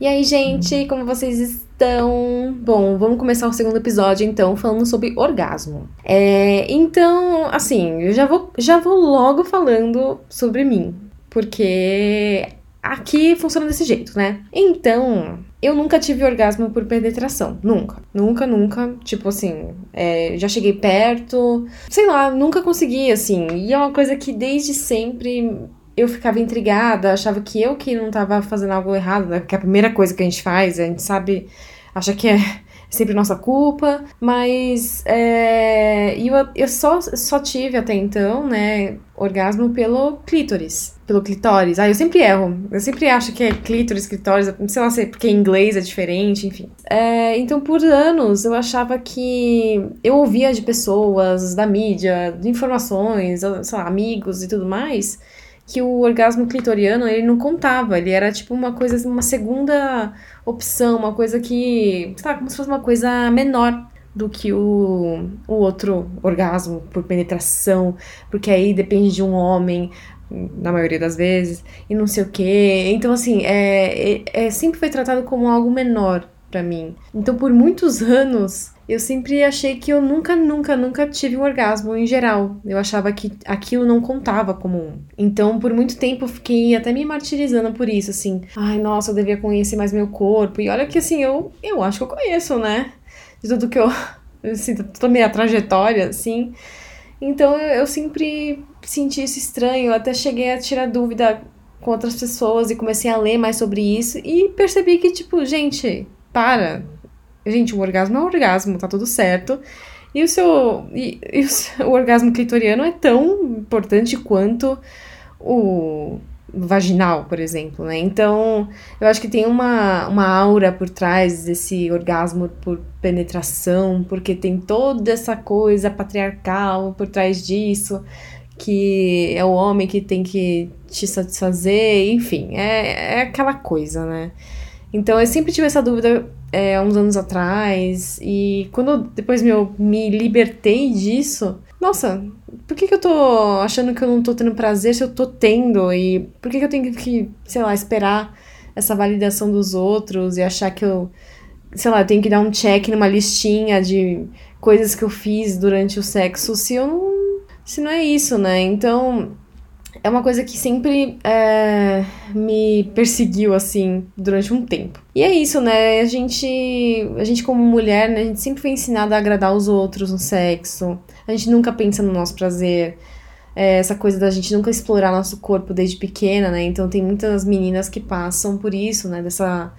E aí, gente, como vocês estão? Bom, vamos começar o segundo episódio então, falando sobre orgasmo. É, então, assim, eu já vou, já vou logo falando sobre mim, porque aqui funciona desse jeito, né? Então, eu nunca tive orgasmo por penetração. Nunca. Nunca, nunca. Tipo assim, é, já cheguei perto. Sei lá, nunca consegui, assim. E é uma coisa que desde sempre eu ficava intrigada, achava que eu que não tava fazendo algo errado, né? Porque a primeira coisa que a gente faz, a gente sabe, acha que é sempre nossa culpa, mas é, eu, eu só, só tive até então, né, orgasmo pelo clítoris, pelo clitóris. Ah, eu sempre erro, eu sempre acho que é clítoris, clitóris, sei lá é porque em inglês é diferente, enfim. É, então, por anos, eu achava que eu ouvia de pessoas, da mídia, de informações, sei lá, amigos e tudo mais, que o orgasmo clitoriano ele não contava, ele era tipo uma coisa, uma segunda opção, uma coisa que, sei lá, como se fosse uma coisa menor do que o, o outro orgasmo por penetração, porque aí depende de um homem, na maioria das vezes, e não sei o que. Então, assim, é, é, é, sempre foi tratado como algo menor para mim. Então, por muitos anos, eu sempre achei que eu nunca, nunca, nunca tive um orgasmo em geral. Eu achava que aquilo não contava como um. Então, por muito tempo, eu fiquei até me martirizando por isso, assim. Ai, nossa, eu devia conhecer mais meu corpo. E olha que, assim, eu, eu acho que eu conheço, né? De tudo que eu. Assim, toda a minha trajetória, assim. Então, eu, eu sempre senti isso estranho. Eu até cheguei a tirar dúvida com outras pessoas e comecei a ler mais sobre isso. E percebi que, tipo, gente, para Gente, o orgasmo é um orgasmo, tá tudo certo. E o seu. E, e o, seu, o orgasmo clitoriano é tão importante quanto o vaginal, por exemplo, né? Então, eu acho que tem uma, uma aura por trás desse orgasmo por penetração, porque tem toda essa coisa patriarcal por trás disso, que é o homem que tem que te satisfazer, enfim, é, é aquela coisa, né? Então, eu sempre tive essa dúvida é, uns anos atrás. E quando eu depois me, eu me libertei disso, nossa, por que, que eu tô achando que eu não tô tendo prazer se eu tô tendo? E por que, que eu tenho que, sei lá, esperar essa validação dos outros e achar que eu, sei lá, eu tenho que dar um check numa listinha de coisas que eu fiz durante o sexo se eu não. Se não é isso, né? Então, é uma coisa que sempre é, me perseguiu, assim, durante um tempo. E é isso, né? A gente, a gente como mulher, né, a gente sempre foi ensinada a agradar os outros no sexo. A gente nunca pensa no nosso prazer. É, essa coisa da gente nunca explorar nosso corpo desde pequena, né? Então tem muitas meninas que passam por isso, né? Dessa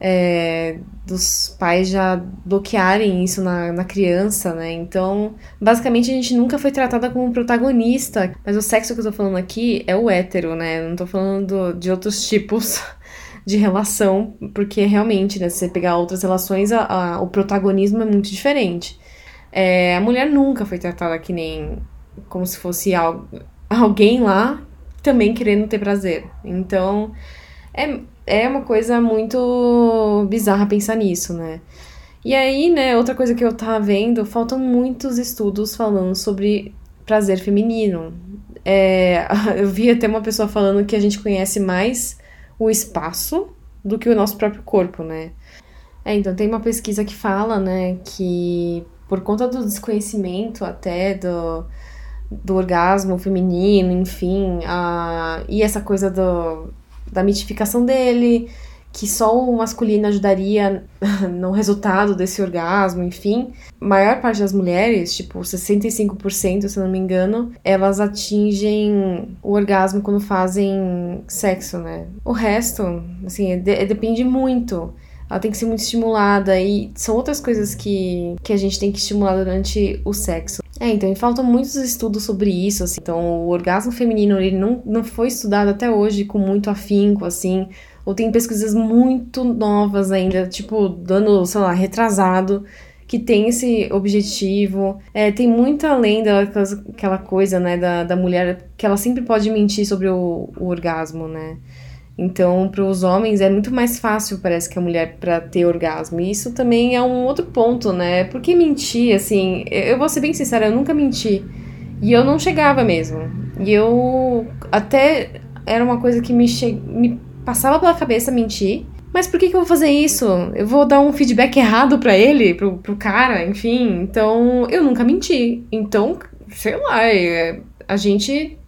é, dos pais já bloquearem isso na, na criança, né? Então, basicamente, a gente nunca foi tratada como protagonista. Mas o sexo que eu tô falando aqui é o hétero, né? não tô falando de outros tipos de relação, porque realmente, né? Se você pegar outras relações, a, a, o protagonismo é muito diferente. É, a mulher nunca foi tratada que nem como se fosse algo, alguém lá também querendo ter prazer. Então, é, é uma coisa muito bizarra pensar nisso, né? E aí, né, outra coisa que eu tava vendo, faltam muitos estudos falando sobre prazer feminino. É, eu vi até uma pessoa falando que a gente conhece mais o espaço do que o nosso próprio corpo, né? É, então tem uma pesquisa que fala, né, que por conta do desconhecimento até do, do orgasmo feminino, enfim, a, e essa coisa do, da mitificação dele, que só o masculino ajudaria no resultado desse orgasmo, enfim. A maior parte das mulheres, tipo 65%, se não me engano, elas atingem o orgasmo quando fazem sexo, né? O resto, assim, é de é, depende muito. Ela tem que ser muito estimulada e são outras coisas que, que a gente tem que estimular durante o sexo. É, então, faltam muitos estudos sobre isso, assim. Então, o orgasmo feminino, ele não, não foi estudado até hoje com muito afinco, assim. Ou tem pesquisas muito novas ainda, tipo, dando, sei lá, retrasado, que tem esse objetivo. É, tem muita além daquela coisa, né, da, da mulher, que ela sempre pode mentir sobre o, o orgasmo, né? Então, para os homens é muito mais fácil, parece que a mulher para ter orgasmo. E isso também é um outro ponto, né? Porque mentir, assim, eu vou ser bem sincera, eu nunca menti. E eu não chegava mesmo. E eu até era uma coisa que me, che... me passava pela cabeça mentir, Mas por que, que eu vou fazer isso? Eu vou dar um feedback errado para ele, pro, pro cara, enfim. Então, eu nunca menti. Então, sei lá, é, a gente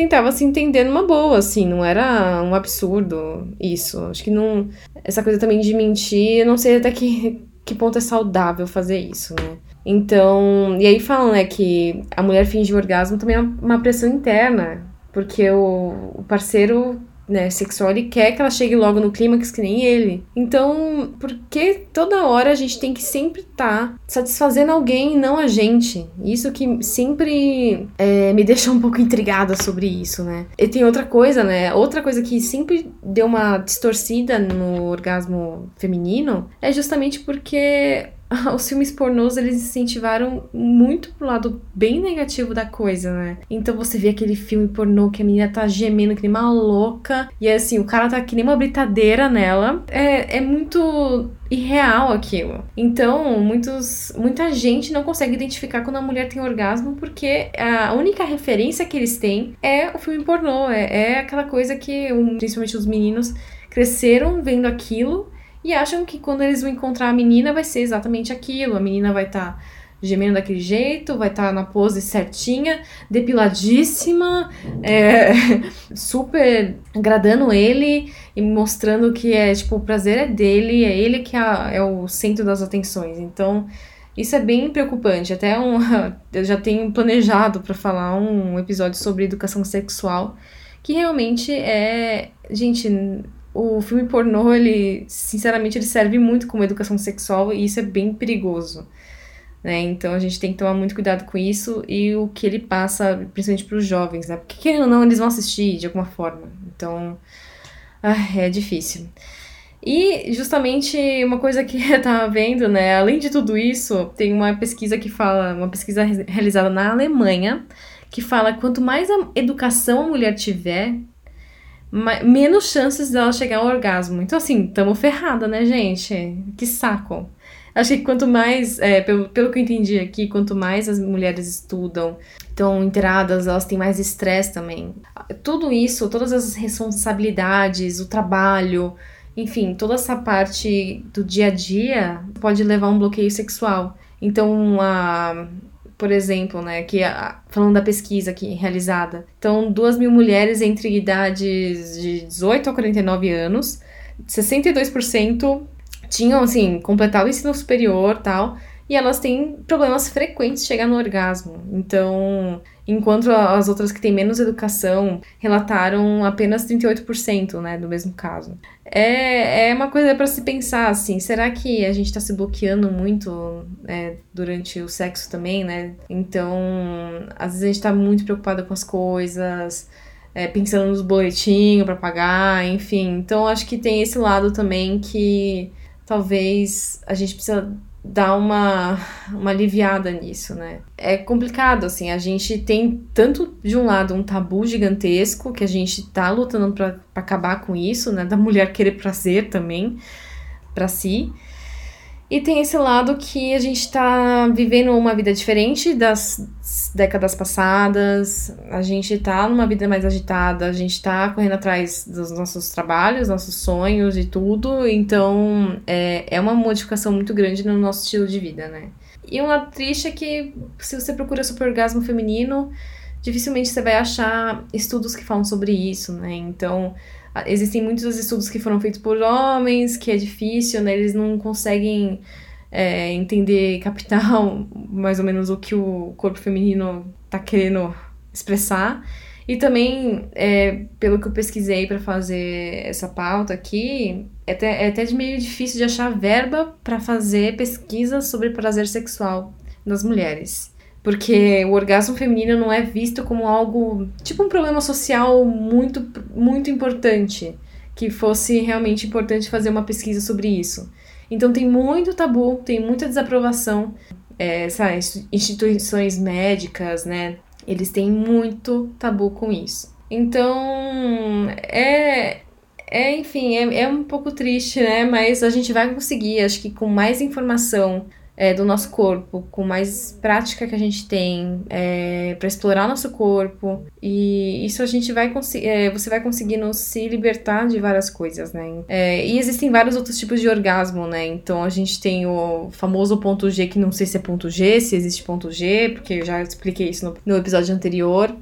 tentava se entender numa boa, assim, não era um absurdo isso. Acho que não. Essa coisa também de mentir, eu não sei até que, que ponto é saudável fazer isso, né? Então, e aí falam, né, que a mulher finge orgasmo também é uma pressão interna, porque o, o parceiro né, sexual, ele quer que ela chegue logo no clímax que nem ele. Então, por que toda hora a gente tem que sempre estar tá satisfazendo alguém e não a gente? Isso que sempre é, me deixa um pouco intrigada sobre isso, né? E tem outra coisa, né? Outra coisa que sempre deu uma distorcida no orgasmo feminino é justamente porque os filmes pornôs eles incentivaram muito pro lado bem negativo da coisa, né? Então você vê aquele filme pornô que a menina tá gemendo que nem uma louca e assim, o cara tá que nem uma britadeira nela. É, é muito irreal aquilo. Então, muitos, muita gente não consegue identificar quando a mulher tem orgasmo porque a única referência que eles têm é o filme pornô. É, é aquela coisa que, principalmente os meninos, cresceram vendo aquilo e acham que quando eles vão encontrar a menina vai ser exatamente aquilo. A menina vai estar tá gemendo daquele jeito, vai estar tá na pose certinha, depiladíssima, é, super agradando ele e mostrando que é tipo o prazer é dele, é ele que é, é o centro das atenções. Então isso é bem preocupante. Até um, eu já tenho planejado para falar um episódio sobre educação sexual que realmente é, gente, o filme pornô, ele, sinceramente, ele serve muito como educação sexual e isso é bem perigoso. Né? Então a gente tem que tomar muito cuidado com isso e o que ele passa, principalmente para os jovens, né? Porque querendo ou não, eles vão assistir de alguma forma. Então, é difícil. E justamente uma coisa que eu tava vendo, né? Além de tudo isso, tem uma pesquisa que fala, uma pesquisa realizada na Alemanha, que fala quanto mais a educação a mulher tiver, menos chances dela chegar ao orgasmo. Então, assim, tamo ferrada, né, gente? Que saco. Acho que quanto mais, é, pelo, pelo que eu entendi aqui, quanto mais as mulheres estudam, estão inteiradas, elas têm mais estresse também. Tudo isso, todas as responsabilidades, o trabalho, enfim, toda essa parte do dia a dia pode levar a um bloqueio sexual. Então, a, por exemplo, né, que falando da pesquisa aqui realizada. Então, duas mil mulheres entre idades de 18 a 49 anos, 62% tinham, assim, completado o ensino superior tal, e elas têm problemas frequentes de chegar no orgasmo. Então, enquanto as outras que têm menos educação relataram apenas 38%, né, do mesmo caso. É, é uma coisa para se pensar, assim, será que a gente está se bloqueando muito é, durante o sexo também, né? Então, às vezes a gente está muito preocupada com as coisas, é, pensando nos boletinhos para pagar, enfim. Então, acho que tem esse lado também que talvez a gente precisa dar uma, uma aliviada nisso, né? É complicado, assim, a gente tem tanto de um lado um tabu gigantesco que a gente tá lutando para acabar com isso, né? Da mulher querer prazer também para si. E tem esse lado que a gente está vivendo uma vida diferente das décadas passadas, a gente está numa vida mais agitada, a gente está correndo atrás dos nossos trabalhos, nossos sonhos e tudo, então é, é uma modificação muito grande no nosso estilo de vida, né? E um lado triste é que se você procura super orgasmo feminino, dificilmente você vai achar estudos que falam sobre isso, né? Então Existem muitos estudos que foram feitos por homens, que é difícil, né? Eles não conseguem é, entender, captar mais ou menos o que o corpo feminino tá querendo expressar. E também, é, pelo que eu pesquisei para fazer essa pauta aqui, é até, é até meio difícil de achar verba para fazer pesquisas sobre prazer sexual das mulheres. Porque o orgasmo feminino não é visto como algo, tipo um problema social muito, muito importante, que fosse realmente importante fazer uma pesquisa sobre isso. Então tem muito tabu, tem muita desaprovação. É, essas instituições médicas, né? Eles têm muito tabu com isso. Então, é, é enfim, é, é um pouco triste, né? Mas a gente vai conseguir, acho que com mais informação é, do nosso corpo, com mais prática que a gente tem é, para explorar nosso corpo. E isso a gente vai conseguir. É, você vai conseguindo se libertar de várias coisas, né? É, e existem vários outros tipos de orgasmo, né? Então a gente tem o famoso ponto G, que não sei se é ponto G, se existe ponto G, porque eu já expliquei isso no, no episódio anterior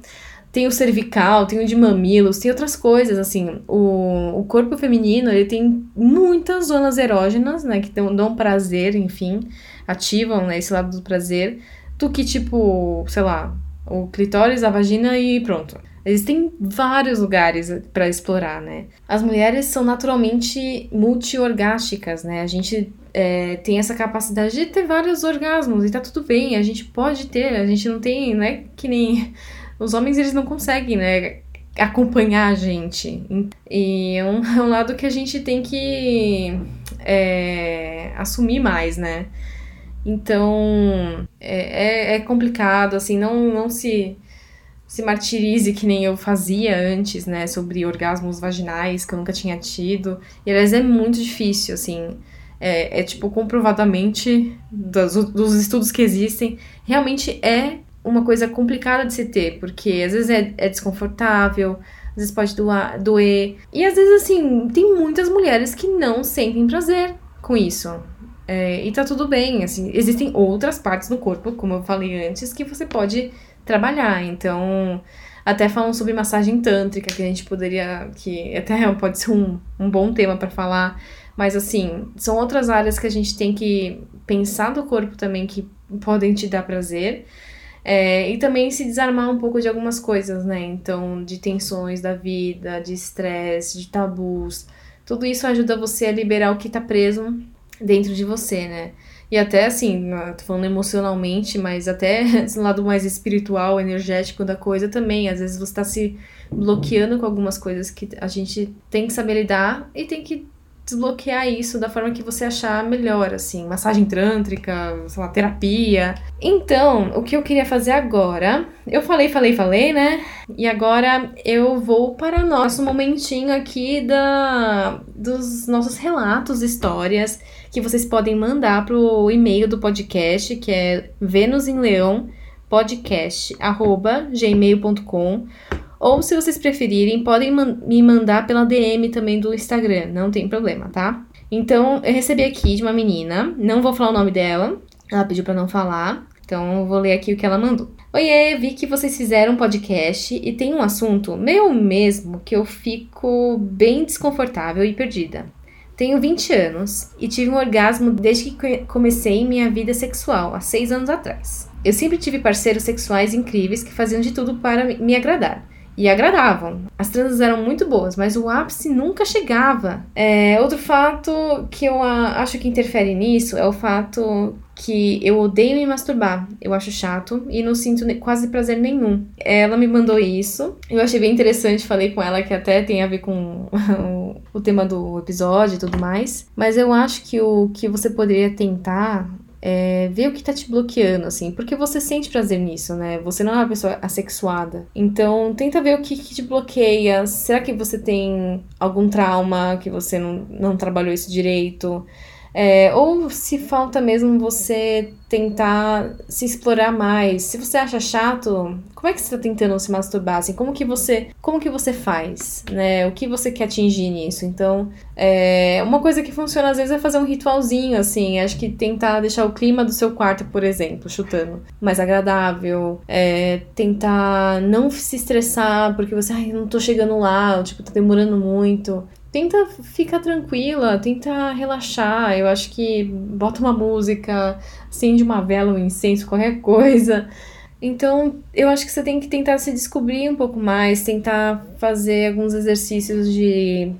tem o cervical, tem o de mamilos, tem outras coisas, assim, o, o corpo feminino, ele tem muitas zonas erógenas, né, que dão, dão prazer, enfim, ativam, né, esse lado do prazer, do que, tipo, sei lá, o clitóris, a vagina e pronto. Existem vários lugares para explorar, né? As mulheres são naturalmente multiorgásticas, né? A gente é, tem essa capacidade de ter vários orgasmos e tá tudo bem, a gente pode ter, a gente não tem, não é que nem os homens eles não conseguem, né? Acompanhar a gente. E é um, é um lado que a gente tem que é, assumir mais, né? Então é, é, é complicado, assim, não, não se se martirize que nem eu fazia antes, né, sobre orgasmos vaginais que eu nunca tinha tido. E aliás é muito difícil, assim. É, é tipo, comprovadamente, dos, dos estudos que existem, realmente é uma coisa complicada de se ter, porque às vezes é, é desconfortável, às vezes pode doar, doer. E às vezes, assim, tem muitas mulheres que não sentem prazer com isso. É, e tá tudo bem, assim, existem outras partes do corpo, como eu falei antes, que você pode trabalhar. Então, até falam sobre massagem tântrica, que a gente poderia, que até pode ser um, um bom tema para falar, mas assim, são outras áreas que a gente tem que pensar do corpo também que podem te dar prazer. É, e também se desarmar um pouco de algumas coisas, né? Então, de tensões da vida, de estresse, de tabus. Tudo isso ajuda você a liberar o que tá preso dentro de você, né? E até assim, tô falando emocionalmente, mas até esse lado mais espiritual, energético da coisa também. Às vezes você tá se bloqueando com algumas coisas que a gente tem que saber lidar e tem que desbloquear isso da forma que você achar melhor, assim, massagem trântrica, sei lá, terapia. Então, o que eu queria fazer agora, eu falei, falei, falei, né? E agora eu vou para nosso momentinho aqui da dos nossos relatos, histórias que vocês podem mandar pro e-mail do podcast, que é Vênus em Leão podcast@gmail.com ou, se vocês preferirem, podem man me mandar pela DM também do Instagram, não tem problema, tá? Então, eu recebi aqui de uma menina, não vou falar o nome dela, ela pediu para não falar, então eu vou ler aqui o que ela mandou. Oiê, vi que vocês fizeram um podcast e tem um assunto, meu mesmo, que eu fico bem desconfortável e perdida. Tenho 20 anos e tive um orgasmo desde que comecei minha vida sexual, há 6 anos atrás. Eu sempre tive parceiros sexuais incríveis que faziam de tudo para me agradar e agradavam. As transas eram muito boas, mas o ápice nunca chegava. É, outro fato que eu acho que interfere nisso é o fato que eu odeio me masturbar. Eu acho chato e não sinto quase prazer nenhum. Ela me mandou isso. Eu achei bem interessante, falei com ela que até tem a ver com o tema do episódio e tudo mais. Mas eu acho que o que você poderia tentar é, ver o que tá te bloqueando, assim, porque você sente prazer nisso, né? Você não é uma pessoa assexuada. Então, tenta ver o que, que te bloqueia. Será que você tem algum trauma que você não, não trabalhou isso direito? É, ou se falta mesmo você tentar se explorar mais. Se você acha chato, como é que você está tentando se masturbar? Assim, como que você, como que você faz, né? O que você quer atingir nisso? Então, é, uma coisa que funciona às vezes é fazer um ritualzinho, assim. Acho que tentar deixar o clima do seu quarto, por exemplo, chutando, mais agradável. É, tentar não se estressar porque você, ai, não tô chegando lá, tipo, tá demorando muito tenta ficar tranquila, tenta relaxar. Eu acho que bota uma música, acende uma vela, um incenso, qualquer coisa. Então, eu acho que você tem que tentar se descobrir um pouco mais, tentar fazer alguns exercícios de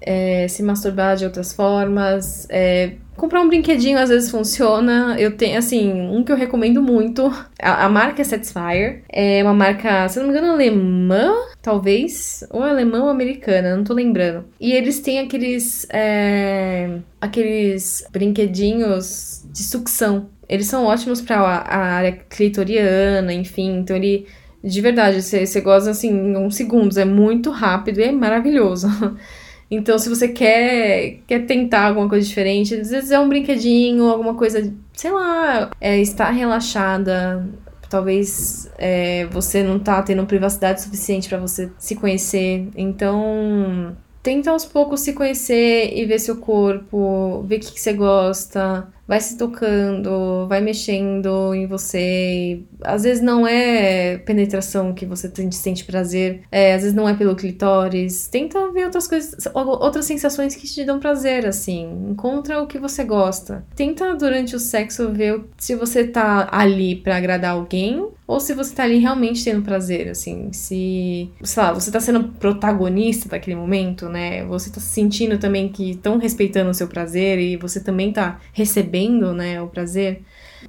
é, se masturbar de outras formas, é, Comprar um brinquedinho às vezes funciona. Eu tenho, assim, um que eu recomendo muito. A, a, marca é Satisfyer. É uma marca, se não me engano, alemã, talvez. Ou alemã ou americana, não tô lembrando. E eles têm aqueles. É, aqueles brinquedinhos de sucção. Eles são ótimos para a área clitoriana, enfim. Então ele. De verdade, você, você goza assim em uns segundos. É muito rápido e é maravilhoso. Então, se você quer, quer tentar alguma coisa diferente, às vezes é um brinquedinho, alguma coisa sei lá, é, estar relaxada, talvez é, você não tá tendo privacidade suficiente para você se conhecer. Então, tenta aos poucos se conhecer e ver seu corpo, ver o que, que você gosta, vai se tocando, vai mexendo em você. Às vezes não é penetração que você sente prazer, é, às vezes não é pelo clitóris. Tenta ver outras coisas, outras sensações que te dão prazer, assim. Encontra o que você gosta. Tenta durante o sexo ver se você tá ali para agradar alguém ou se você tá ali realmente tendo prazer, assim. Se, sei lá, você tá sendo protagonista daquele momento, né? Você tá sentindo também que estão respeitando o seu prazer e você também tá recebendo recebendo, né, o prazer,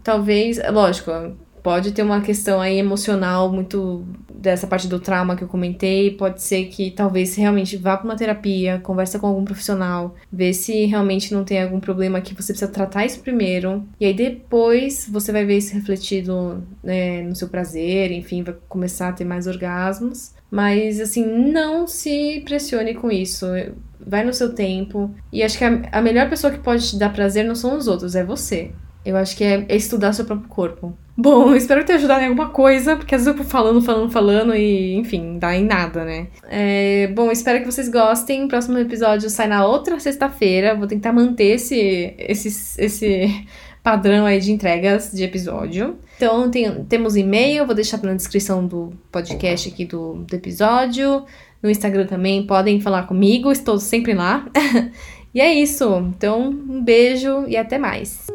talvez, lógico, pode ter uma questão aí emocional muito dessa parte do trauma que eu comentei, pode ser que talvez realmente vá para uma terapia, conversa com algum profissional, vê se realmente não tem algum problema que você precisa tratar isso primeiro, e aí depois você vai ver isso refletido né, no seu prazer, enfim, vai começar a ter mais orgasmos. Mas assim, não se pressione com isso vai no seu tempo. E acho que a, a melhor pessoa que pode te dar prazer não são os outros, é você. Eu acho que é, é estudar seu próprio corpo. Bom, espero ter ajudado em alguma coisa, porque às vezes eu vou falando, falando, falando e, enfim, dá em nada, né? É, bom, espero que vocês gostem. O próximo episódio sai na outra sexta-feira. Vou tentar manter esse, esse, esse padrão aí de entregas de episódio. Então, tem, temos e-mail, vou deixar na descrição do podcast aqui do, do episódio. No Instagram também podem falar comigo, estou sempre lá. e é isso. Então, um beijo e até mais.